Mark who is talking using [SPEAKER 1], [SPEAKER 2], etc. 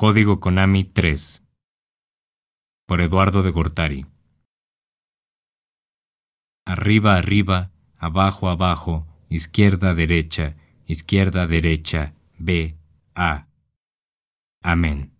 [SPEAKER 1] Código Konami 3 por Eduardo de Gortari Arriba, arriba, abajo, abajo, izquierda, derecha, izquierda, derecha, B, A. Amén.